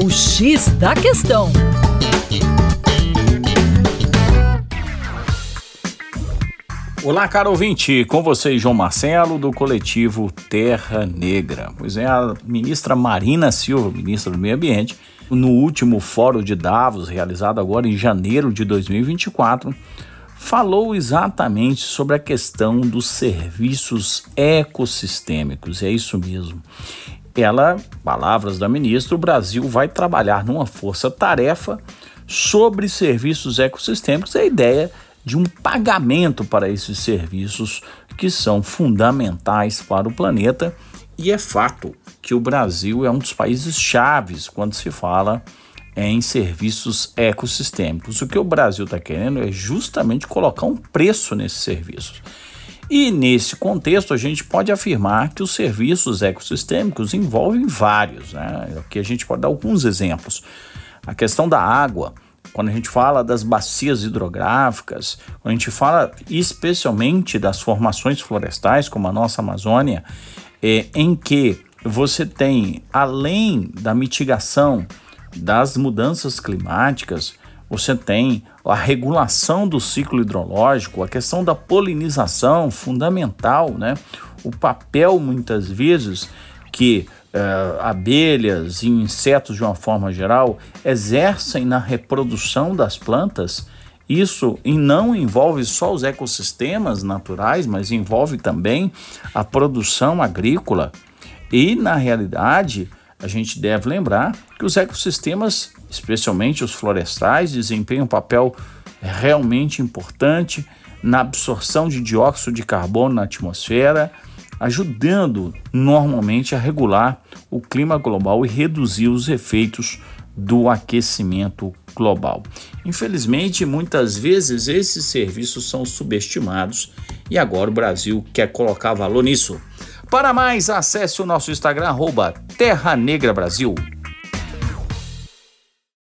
O X da Questão. Olá, caro ouvinte, com vocês João Marcelo, do coletivo Terra Negra. Pois é, a ministra Marina Silva, ministra do Meio Ambiente, no último fórum de Davos, realizado agora em janeiro de 2024, falou exatamente sobre a questão dos serviços ecossistêmicos. É isso mesmo. Ela, palavras da ministra, o Brasil vai trabalhar numa força-tarefa sobre serviços ecossistêmicos. A ideia de um pagamento para esses serviços que são fundamentais para o planeta. E é fato que o Brasil é um dos países chaves quando se fala em serviços ecossistêmicos. O que o Brasil está querendo é justamente colocar um preço nesses serviços. E nesse contexto, a gente pode afirmar que os serviços ecossistêmicos envolvem vários. Né? Aqui a gente pode dar alguns exemplos. A questão da água, quando a gente fala das bacias hidrográficas, quando a gente fala especialmente das formações florestais, como a nossa Amazônia, é, em que você tem, além da mitigação das mudanças climáticas, você tem a regulação do ciclo hidrológico, a questão da polinização fundamental, né? O papel muitas vezes que uh, abelhas e insetos de uma forma geral exercem na reprodução das plantas. Isso e não envolve só os ecossistemas naturais, mas envolve também a produção agrícola. E na realidade, a gente deve lembrar que os ecossistemas, especialmente os florestais, desempenham um papel realmente importante na absorção de dióxido de carbono na atmosfera, ajudando normalmente a regular o clima global e reduzir os efeitos do aquecimento global. Infelizmente, muitas vezes esses serviços são subestimados e agora o Brasil quer colocar valor nisso. Para mais, acesse o nosso Instagram, Terra Negra Brasil.